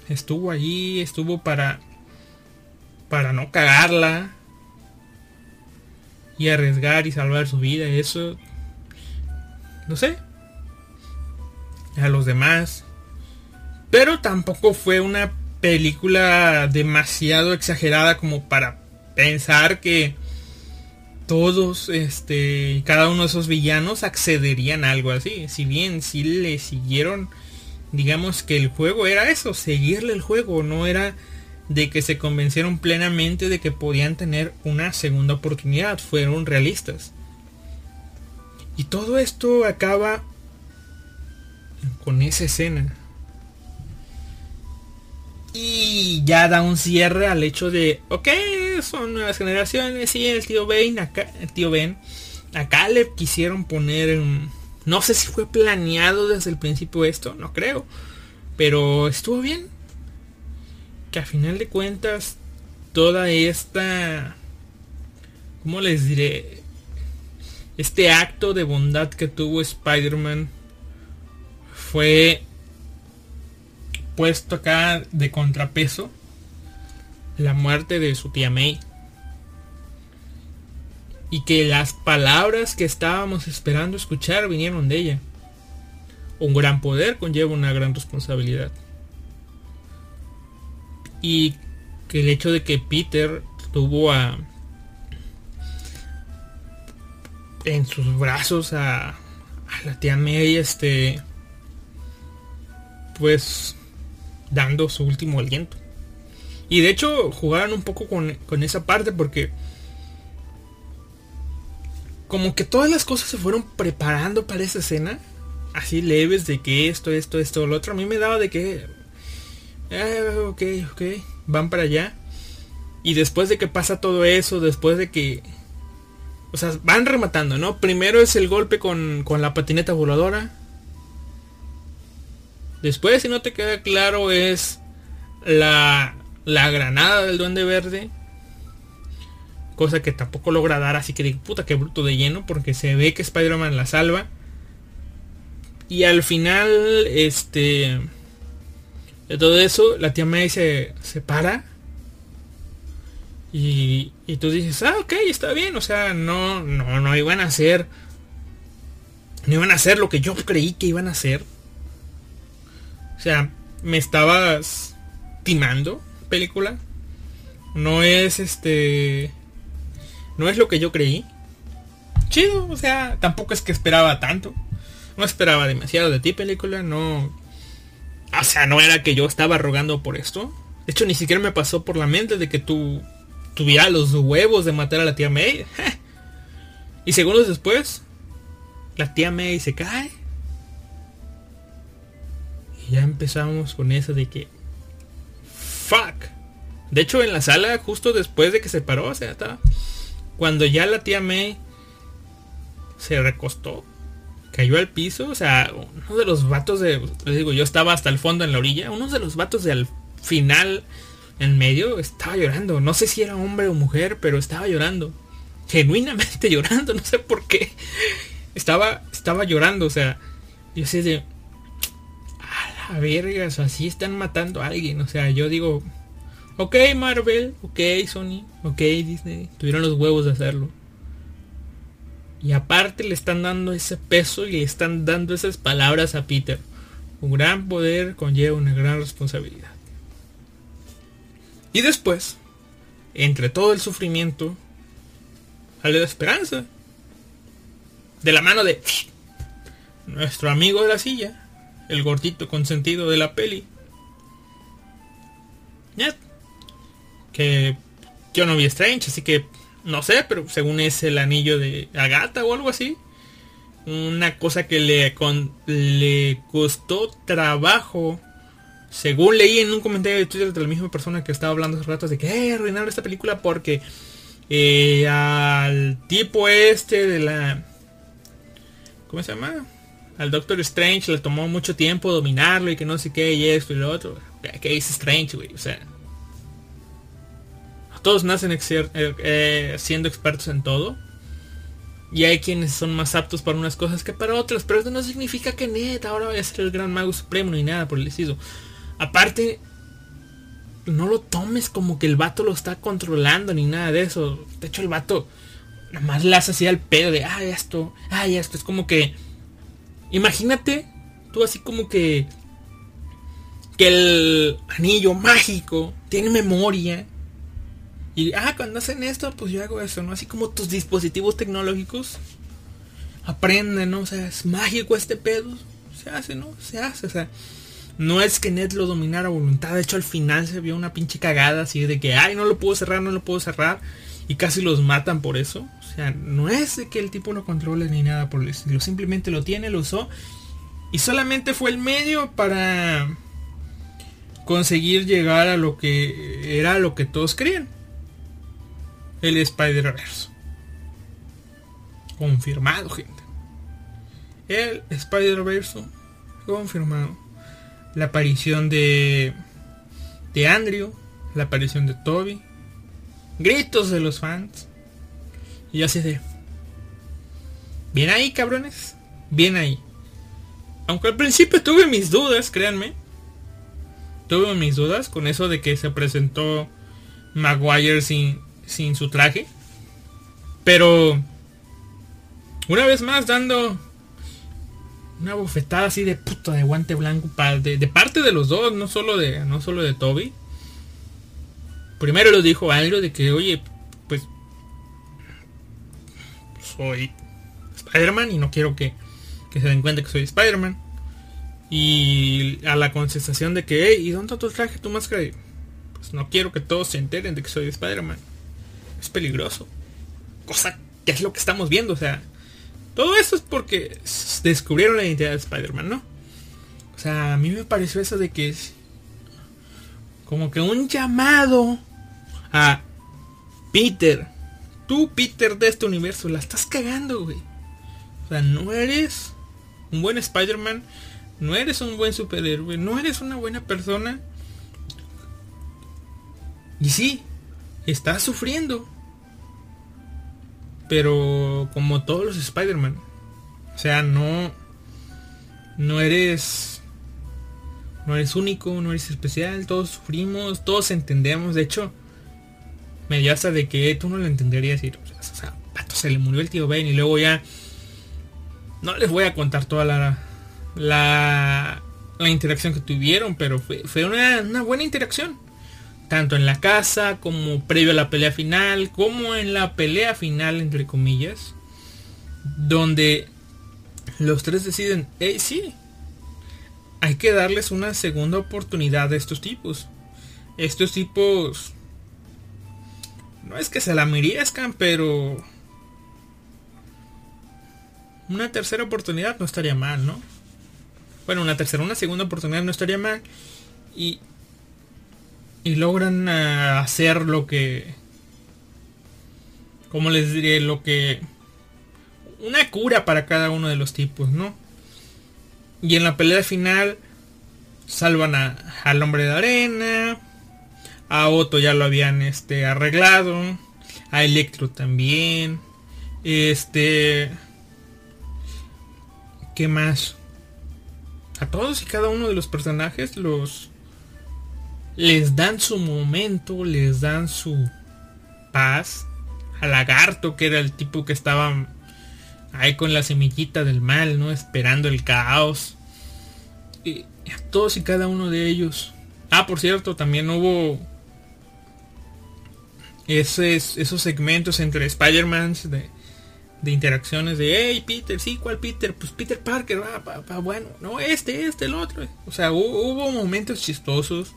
Speaker 1: estuvo allí, estuvo para para no cagarla y arriesgar y salvar su vida, eso no sé. A los demás. Pero tampoco fue una película demasiado exagerada como para pensar que todos, este, cada uno de esos villanos accederían a algo así. Si bien si le siguieron, digamos que el juego era eso, seguirle el juego, no era de que se convencieron plenamente de que podían tener una segunda oportunidad, fueron realistas. Y todo esto acaba con esa escena. Y ya da un cierre al hecho de, ok, son nuevas generaciones y el tío Ben, acá, el tío Ben, acá le quisieron poner no sé si fue planeado desde el principio esto, no creo, pero estuvo bien. Que a final de cuentas, toda esta, ¿cómo les diré? Este acto de bondad que tuvo Spider-Man fue puesto acá de contrapeso la muerte de su tía May. Y que las palabras que estábamos esperando escuchar vinieron de ella. Un gran poder conlleva una gran responsabilidad. Y que el hecho de que Peter tuvo a en sus brazos a, la tía May este pues dando su último aliento. Y de hecho jugaron un poco con, esa parte porque como que todas las cosas se fueron preparando para esa escena. Así leves de que esto, esto, esto, lo otro. A mí me daba de que... Eh, ok, ok. Van para allá. Y después de que pasa todo eso, después de que... O sea, van rematando, ¿no? Primero es el golpe con, con la patineta voladora. Después, si no te queda claro, es la, la granada del duende verde. Cosa que tampoco logra dar, así que digo, puta que bruto de lleno, porque se ve que Spider-Man la salva. Y al final, este... De todo eso, la tía May se, se para. Y, y tú dices, ah, ok, está bien. O sea, no, no, no iban a hacer... No iban a hacer lo que yo creí que iban a hacer. Sea, me estabas timando, película. No es este. No es lo que yo creí. Chido, o sea, tampoco es que esperaba tanto. no esperaba demasiado de ti película, no... O sea, no era que yo estaba rogando por esto. De hecho, ni siquiera me pasó por la mente de que tú tuviera los huevos de matar a la tía May. y segundos después, la tía May se cae. Ya empezamos con eso de que... Fuck. De hecho, en la sala, justo después de que se paró, o sea, estaba... Cuando ya la tía May se recostó, cayó al piso, o sea, uno de los vatos de... Les digo, yo estaba hasta el fondo en la orilla, uno de los vatos del final en medio estaba llorando. No sé si era hombre o mujer, pero estaba llorando. Genuinamente llorando, no sé por qué. Estaba, estaba llorando, o sea, yo sé de... A la verga, o sea, así están matando a alguien. O sea, yo digo, ok Marvel, ok Sony, ok Disney, tuvieron los huevos de hacerlo. Y aparte le están dando ese peso y le están dando esas palabras a Peter. Un gran poder conlleva una gran responsabilidad. Y después, entre todo el sufrimiento, sale la esperanza. De la mano de nuestro amigo de la silla, el gordito consentido de la peli. Que yo no vi Strange, así que no sé, pero según es el anillo de Agatha o algo así. Una cosa que le, con, le costó trabajo según leí en un comentario de Twitter de la misma persona que estaba hablando hace rato de que eh, arruinaron esta película porque eh, al tipo este de la... ¿Cómo se llama? Al Doctor Strange le tomó mucho tiempo dominarlo y que no sé qué y esto y lo otro. ¿Qué es Strange, güey? O sea... Todos nacen eh, eh, siendo expertos en todo. Y hay quienes son más aptos para unas cosas que para otras. Pero eso no significa que neta ahora vaya a ser el gran mago supremo ni nada por el estilo. Aparte, no lo tomes como que el vato lo está controlando ni nada de eso. De hecho, el vato nada más hace así al pedo de, ay, esto, ay, esto. Es como que, imagínate, tú así como que, que el anillo mágico tiene memoria. Y, ah, cuando hacen esto, pues yo hago eso, ¿no? Así como tus dispositivos tecnológicos aprenden, ¿no? O sea, es mágico este pedo. Se hace, ¿no? Se hace, o sea. No es que Ned lo dominara a voluntad. De hecho, al final se vio una pinche cagada así de que, ay, no lo puedo cerrar, no lo puedo cerrar. Y casi los matan por eso. O sea, no es que el tipo lo controle ni nada por el estilo. Simplemente lo tiene, lo usó. Y solamente fue el medio para conseguir llegar a lo que era lo que todos creían. El Spider-Verse. Confirmado, gente. El Spider-Verse confirmado la aparición de de Andrew, la aparición de Toby, gritos de los fans. Y así de bien ahí, cabrones, bien ahí. Aunque al principio tuve mis dudas, créanme. Tuve mis dudas con eso de que se presentó Maguire sin, sin su traje. Pero una vez más dando una bofetada así de puta de guante blanco de, de, parte de los dos, no solo de no solo de Toby. Primero lo dijo algo de que, oye, soy Spider-Man y no quiero que, que, se den cuenta que soy Spider-Man. Y a la concesación de que, hey, ¿y dónde tu traje, tu máscara? Pues no quiero que todos se enteren de que soy Spider-Man. Es peligroso. Cosa que es lo que estamos viendo, o sea, todo eso es porque descubrieron la identidad de Spider-Man, ¿no? O sea, a mí me pareció eso de que es como que un llamado a Peter. Tú, Peter de este universo, la estás cagando, güey. O sea, no eres un buen Spider-Man, no eres un buen superhéroe, no eres una buena persona. Y sí, estás sufriendo pero como todos los Spider-Man. O sea, no. No eres. No eres único, no eres especial, todos sufrimos, todos entendemos. De hecho, me hasta de que tú no lo entenderías. Y, o sea, pato, se le murió el tío Ben y luego ya. No les voy a contar toda la. La, la interacción que tuvieron, pero fue, fue una, una buena interacción tanto en la casa como previo a la pelea final, como en la pelea final, entre comillas, donde los tres deciden, hey, sí, hay que darles una segunda oportunidad a estos tipos. Estos tipos no es que se la meriezcan, pero una tercera oportunidad no estaría mal, ¿no? Bueno, una tercera, una segunda oportunidad no estaría mal. Y, y logran ah, hacer lo que... Como les diré? Lo que... Una cura para cada uno de los tipos, ¿no? Y en la pelea final salvan a, al hombre de arena. A Otto ya lo habían este, arreglado. A Electro también. Este... ¿Qué más? A todos y cada uno de los personajes los... Les dan su momento, les dan su paz. A Lagarto, que era el tipo que estaba ahí con la semillita del mal, ¿no? Esperando el caos. Y a todos y cada uno de ellos. Ah, por cierto, también hubo esos segmentos entre Spider-Man de, de interacciones de, hey Peter, sí, ¿cuál Peter? Pues Peter Parker, va, bueno, no, este, este, el otro. O sea, hubo, momentos chistosos.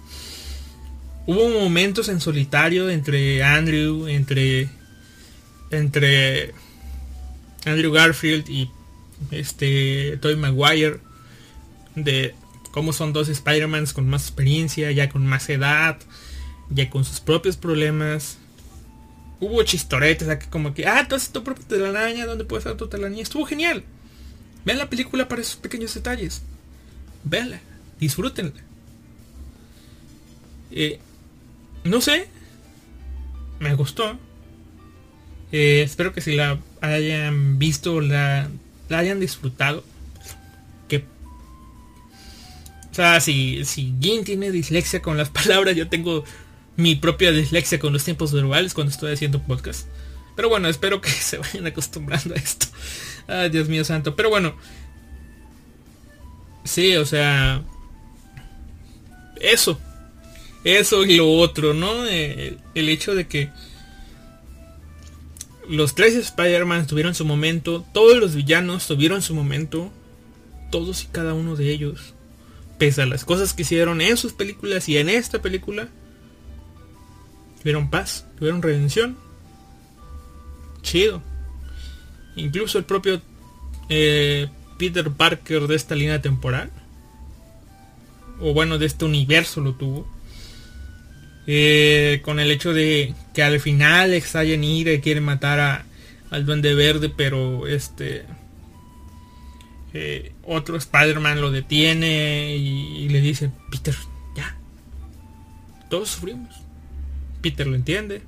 Speaker 1: Hubo momentos en solitario entre Andrew, entre, entre Andrew Garfield y este Tobey Maguire. De cómo son dos Spider-Mans con más experiencia, ya con más edad, ya con sus propios problemas hubo chistoretes aquí como que, ah, tú haces tu propia telaraña, ¿dónde puedes hacer tu telaraña? Estuvo genial. Vean la película para esos pequeños detalles. Veanla, disfrútenla. Eh, no sé, me gustó. Eh, espero que si la hayan visto, la, la hayan disfrutado. Que, o sea, si, si Jin tiene dislexia con las palabras, yo tengo mi propia dislexia con los tiempos verbales cuando estoy haciendo podcast. Pero bueno, espero que se vayan acostumbrando a esto. Ay, Dios mío santo. Pero bueno. Sí, o sea. Eso. Eso y lo otro, ¿no? Eh, el, hecho de que los tres Spider-Man tuvieron su momento. Todos los villanos tuvieron su momento. Todos y cada uno de ellos. Pese a las cosas que hicieron en sus películas y en esta película tuvieron paz, tuvieron redención. Chido. Incluso el propio eh, Peter Parker de esta línea temporal. O bueno, de este universo lo tuvo. Eh, con el hecho de que al final extrañan ira y quiere matar a, al duende verde, pero este eh, otro Spider-Man lo detiene y, le dice, Peter, ya, todos sufrimos. Peter lo entiende.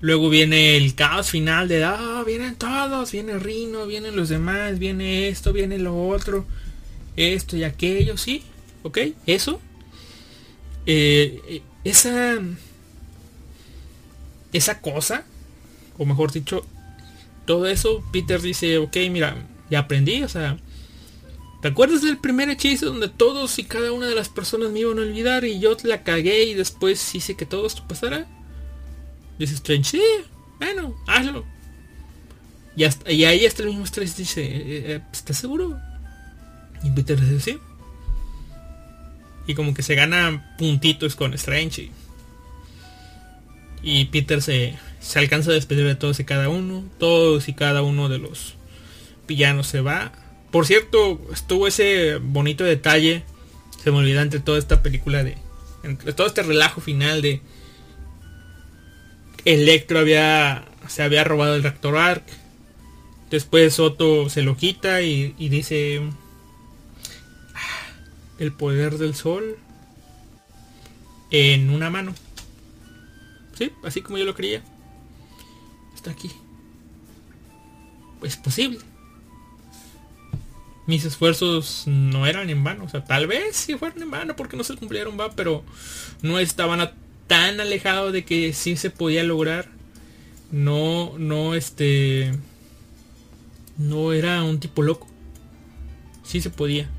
Speaker 1: Luego viene el caos final de, ah, vienen todos, viene Rino, vienen los demás, viene esto, viene lo otro, esto y aquello, sí, ok, eso. Eh, esa, esa cosa, o mejor dicho, todo eso, Peter dice, ok, mira, ya aprendí, o sea, ¿Te acuerdas del primer hechizo donde todos y cada una de las personas me iban a olvidar y yo la cagué y después hice que todo esto pasara? Dice Strange, sí, bueno, hazlo. Y, hasta, y ahí hasta el mismo Strange dice, eh, eh, ¿estás seguro? Y Peter dice, sí. Y como que se gana puntitos con Strange. Y, y Peter se, se alcanza a despedir de todos y cada uno. Todos y cada uno de los villanos se va por cierto, estuvo ese bonito detalle. Se me olvida entre toda esta película de. Entre todo este relajo final de. Electro había. Se había robado el reactor ARC. Después Otto se lo quita y, y dice. Ah, el poder del sol. En una mano. Sí, así como yo lo creía. Está aquí. Pues posible mis esfuerzos no eran en vano. O sea, tal vez sí fueron en vano porque no se cumplieron, va, pero no estaban tan alejados de que sí se podía lograr. No, no, este... No era un tipo loco. Sí se podía.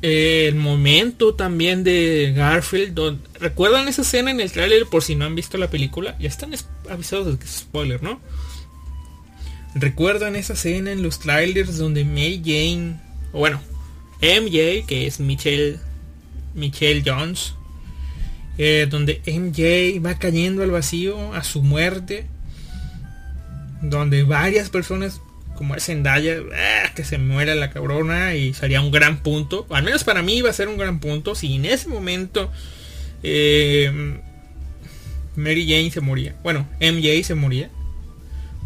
Speaker 1: El momento también de Garfield. ¿Recuerdan esa escena en el trailer por si no han visto la película? Ya están avisados de que es spoiler, ¿no? ¿Recuerdan esa escena en los trailers donde Mary Jane, o bueno, MJ, que es Michelle, Michelle Jones, eh, donde MJ va cayendo al vacío a su muerte, donde varias personas como es Zendaya, ah, que se muera la cabrona y sería un gran punto, al menos para mí iba a ser un gran punto, si en ese momento eh, Mary Jane se moría, bueno, MJ se moría,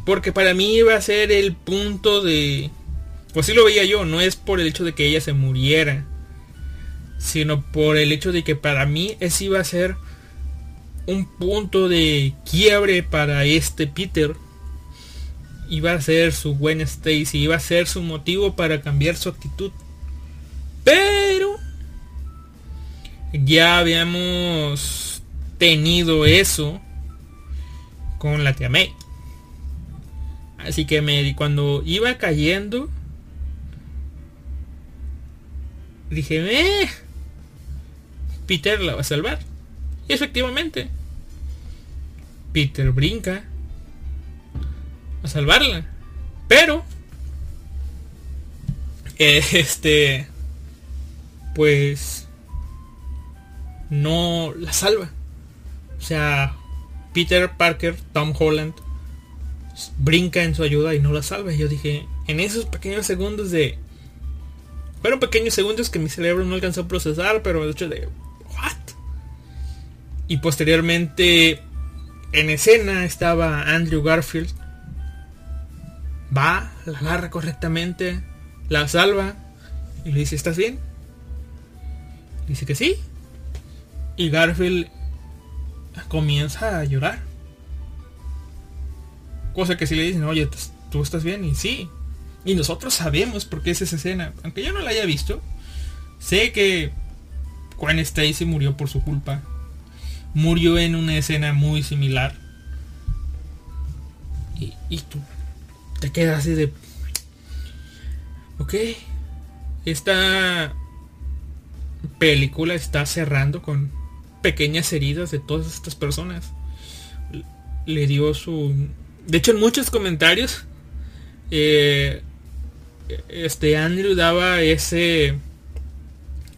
Speaker 1: porque para mí iba a ser el punto de... Pues sí lo veía yo, no es por el hecho de que ella se muriera. Sino por el hecho de que para mí ese iba a ser un punto de quiebre para este Peter. Iba a ser su buen Stacy, iba a ser su motivo para cambiar su actitud. Pero ya habíamos tenido eso con la tía May. Así que me, cuando iba cayendo, dije, eh, Peter la va a salvar. Y efectivamente, Peter brinca a salvarla. Pero, este, pues, no la salva. O sea, Peter Parker, Tom Holland, brinca en su ayuda y no la salva. Yo dije, en esos pequeños segundos de... Fueron pequeños segundos que mi cerebro no alcanzó a procesar, pero el hecho de... ¿What? Y posteriormente en escena estaba Andrew Garfield. Va, la agarra correctamente, la salva y le dice, ¿estás bien? Dice que sí. Y Garfield comienza a llorar. Cosa que si le dicen, oye, tú estás bien y sí. Y nosotros sabemos por qué es esa escena. Aunque yo no la haya visto. Sé que Gwen Stacy murió por su culpa. Murió en una escena muy similar. Y, y tú te quedas así de... Ok. Esta película está cerrando con pequeñas heridas de todas estas personas. Le dio su de hecho, en muchos comentarios, eh, este Andrew daba ese,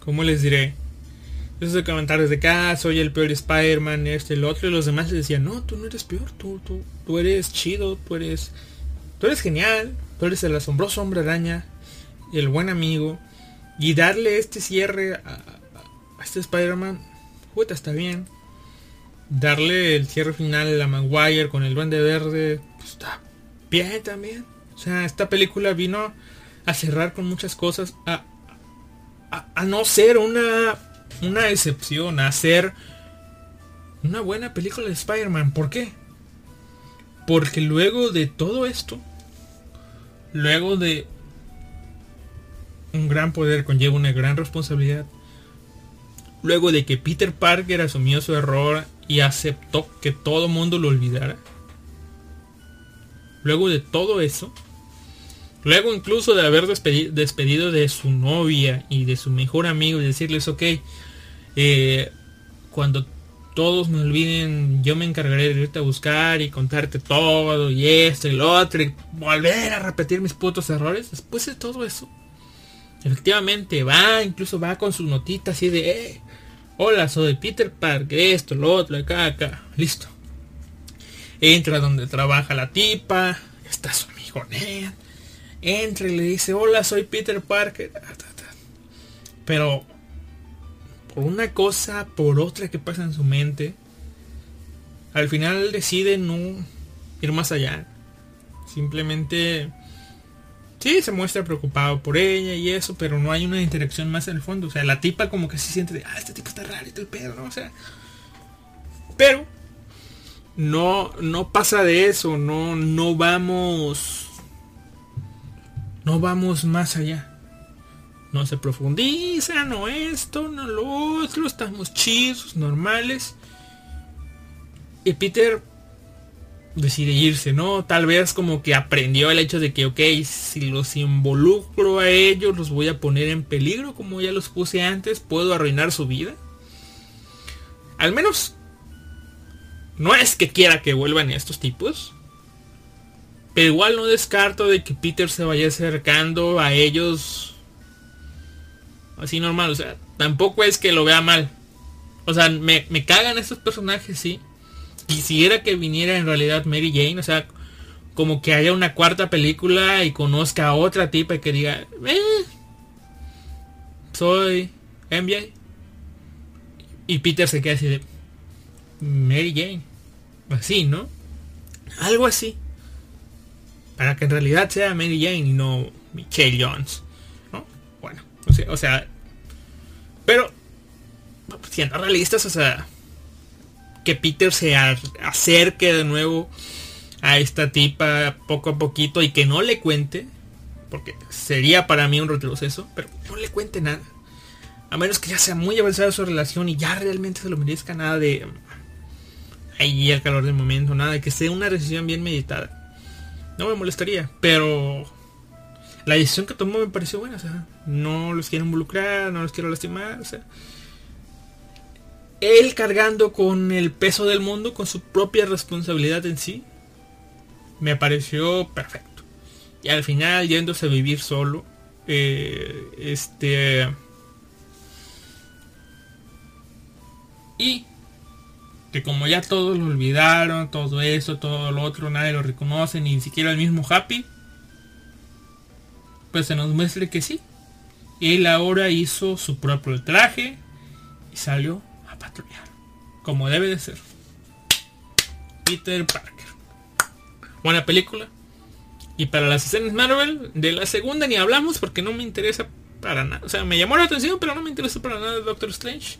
Speaker 1: ¿cómo les diré? Esos comentarios de que, ah, soy el peor Spider-Man, este, el otro, y los demás le decían, no, tú no eres peor, tú, tú, tú eres chido, tú eres, tú eres genial, tú eres el asombroso hombre araña, el buen amigo, y darle este cierre a, a este Spider-Man, puta, está bien darle el cierre final a Maguire con el duende verde, pues está bien también. O sea, esta película vino a cerrar con muchas cosas, a, a, no ser una, una excepción, a ser una buena película de Spider-Man. ¿Por qué? Porque luego de todo esto, luego de un gran poder conlleva una gran responsabilidad, luego de que Peter Parker asumió su error y aceptó que todo mundo lo olvidara. Luego de todo eso, luego incluso de haber despedido de su novia y de su mejor amigo y decirles, ok, eh, cuando todos me olviden, yo me encargaré de irte a buscar y contarte todo y esto y lo otro y volver a repetir mis putos errores. Después de todo eso, efectivamente va, incluso va con su notita así de, eh, Hola, soy Peter Parker, esto, lo otro, acá, acá. Listo. Entra donde trabaja la tipa. Está su amigo Ned. Entra y le dice, hola, soy Peter Parker. Pero por una cosa, por otra que pasa en su mente, al final decide no ir más allá. Simplemente Sí, se muestra preocupado por ella y eso, pero no hay una interacción más en el fondo. O sea, la tipa como que se siente de, ah, este tipo está raro y el pedo, ¿no? O sea. Pero no, no pasa de eso, no, no vamos. No vamos más allá. No se profundiza, no esto, no lo otro, estamos chidos, normales. Y Peter decide irse, ¿no? Tal vez como que aprendió el hecho de que, ok, si los involucro a ellos, los voy a poner en peligro, como ya los puse antes, puedo arruinar su vida. Al menos, no es que quiera que vuelvan estos tipos, Pero igual no descarto de que Peter se vaya acercando a ellos así normal. O sea, tampoco es que lo vea mal. O sea, me, me cagan estos personajes, sí. Quisiera que viniera en realidad Mary Jane. O sea, como que haya una cuarta película y conozca a otra tipa que diga, eh, soy MJ. Y Peter se queda así de Mary Jane. Así, ¿no? Algo así. Para que en realidad sea Mary Jane y no Michelle Jones. ¿no? Bueno, o sea pero siendo realistas, o sea, que Peter se acerque de nuevo a esta tipa poco a poquito y que no le cuente, porque sería para mí un retroceso, pero no le cuente nada. A menos que ya sea muy avanzada su relación y ya realmente se lo merezca nada de ahí el calor del momento, nada de que sea una decisión bien meditada. No me molestaría, pero la decisión que tomó me pareció buena, o sea, no los quiero involucrar, no los quiero lastimar, él cargando con el peso del mundo, con su propia responsabilidad en sí, me pareció perfecto. Y al final, yéndose a vivir solo, eh, este... Y que como ya todos lo olvidaron, todo eso, todo lo otro, nadie lo reconoce, ni siquiera el mismo Happy, pues se nos muestre que sí. Él ahora hizo su propio traje y salió como debe de ser. Peter Parker. Buena película. Y para las escenas Marvel, de la segunda ni hablamos porque no me interesa para nada. O sea, me llamó la atención, pero no me interesa para nada Doctor Strange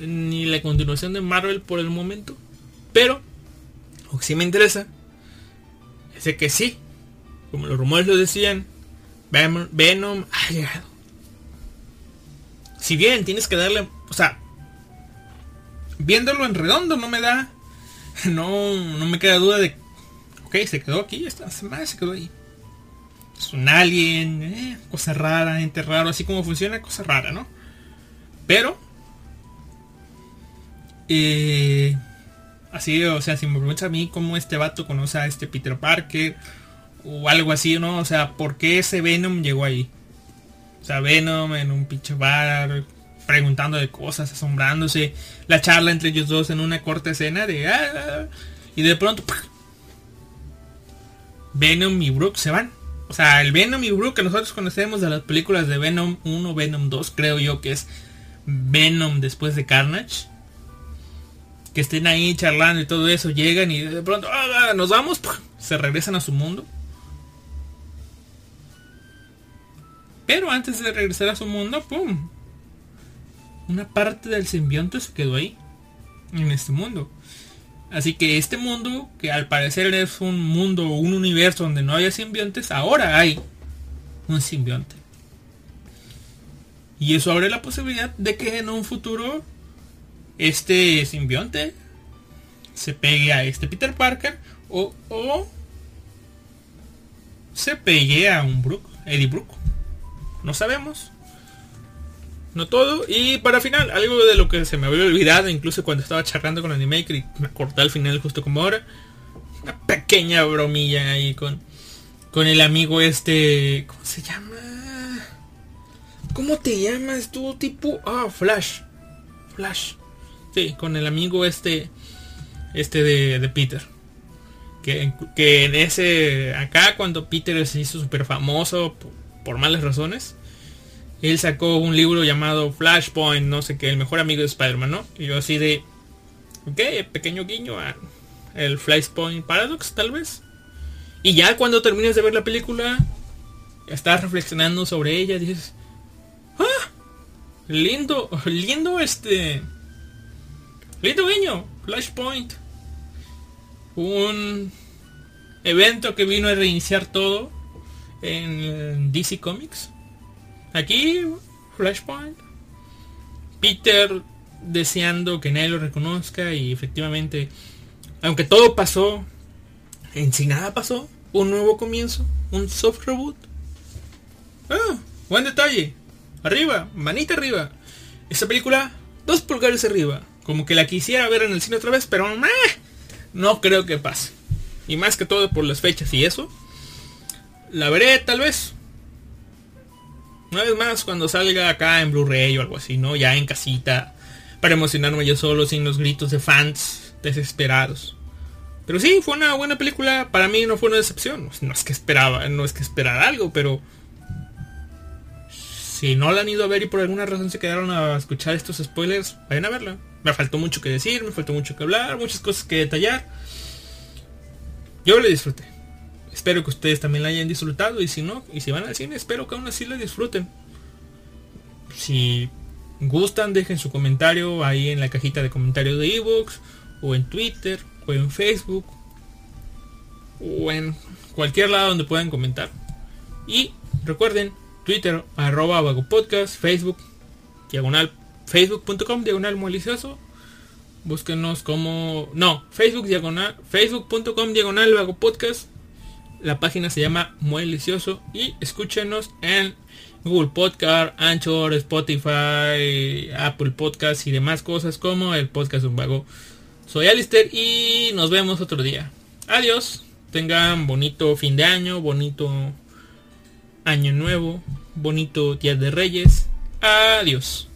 Speaker 1: ni la continuación de Marvel por el momento. Pero, lo que sí me interesa, es que sí, como los rumores lo decían, Venom ha llegado. Si bien tienes que darle, o sea, viéndolo en redondo no me da, no, no me queda duda de, ok, se quedó aquí, esta semana se quedó ahí. Es un alien, eh, cosa rara, gente raro, así como funciona, cosa rara, ¿no? Pero eh, así, o sea, si me preguntas a mí cómo este vato conoce a este Peter Parker o algo así, ¿no? O sea, ¿por qué ese Venom llegó ahí? O sea, Venom en un pinche bar preguntando de cosas, asombrándose, la charla entre ellos dos en una corta escena de ah", y de pronto Venom y Brooke se van. O sea, el Venom y Brooke que nosotros conocemos de las películas de Venom 1, Venom 2, creo yo que es Venom después de Carnage que estén ahí charlando y todo eso, llegan y de pronto ¡ah, nos vamos, se regresan a su mundo. Pero antes de regresar a su mundo, ¡pum! Una parte del simbionte se quedó ahí, en este mundo. Así que este mundo, que al parecer es un mundo, un universo donde no haya simbiontes, ahora hay un simbionte. Y eso abre la posibilidad de que en un futuro este simbionte se pegue a este Peter Parker o, se pegue a un Brook, Eddie Brook. No sabemos. No todo. Y para final, algo de lo que se me había olvidado, incluso cuando estaba charlando con Animaker y me corté al final justo como ahora. Una pequeña bromilla ahí con, con el amigo este... ¿Cómo se llama? ¿Cómo te llamas tú tipo? Ah, Flash. Flash. Sí, con el amigo este. Este de, Peter. Que, que, en ese. Acá cuando Peter se hizo súper famoso por, malas razones. Él sacó un libro llamado Flashpoint, no sé qué, el mejor amigo de Spider-Man, ¿no? Y yo así de. Ok, pequeño guiño a el Flashpoint Paradox, tal vez. Y ya cuando termines de ver la película, estás reflexionando sobre ella, dices. ¡Ah! Lindo, lindo este Lindo guiño, Flashpoint. Un evento que vino a reiniciar todo en DC Comics. Aquí, Flashpoint. Peter deseando que nadie lo reconozca y efectivamente, aunque todo pasó, en sí nada pasó, un nuevo comienzo, un soft reboot. Ah, buen detalle. Arriba, manita arriba. Esta película, dos pulgares arriba. Como que la quisiera ver en el cine otra vez, pero no creo que pase. Y más que todo por las fechas y eso. La veré tal vez. Una vez más cuando salga acá en Blu-ray o algo así, ¿no? Ya en casita. Para emocionarme yo solo sin los gritos de fans desesperados. Pero sí, fue una buena película. Para mí no fue una decepción. No es que esperaba, no es que esperara algo, pero si no la han ido a ver y por alguna razón se quedaron a escuchar estos spoilers, vayan a verla. Me faltó mucho que decir, me faltó mucho que hablar, muchas cosas que detallar. Yo la disfruté. Espero que ustedes también la hayan disfrutado y si no, y si van al cine, espero que aún así la disfruten. Si gustan, dejen su comentario ahí en la cajita de comentarios de ebooks o en Twitter o en Facebook o en cualquier lado donde puedan comentar. Y recuerden, Twitter arroba vago podcast, Facebook diagonal facebook.com diagonal malicioso. Búsquenos como no, Facebook diagonal facebook.com diagonal vago podcast. La página se llama Muy Delicioso y escúchenos en Google Podcast, Anchor, Spotify, Apple Podcast y demás cosas como el podcast un vago. Soy Alister y nos vemos otro día. Adiós. Tengan bonito fin de año, bonito año nuevo, bonito día de Reyes. Adiós.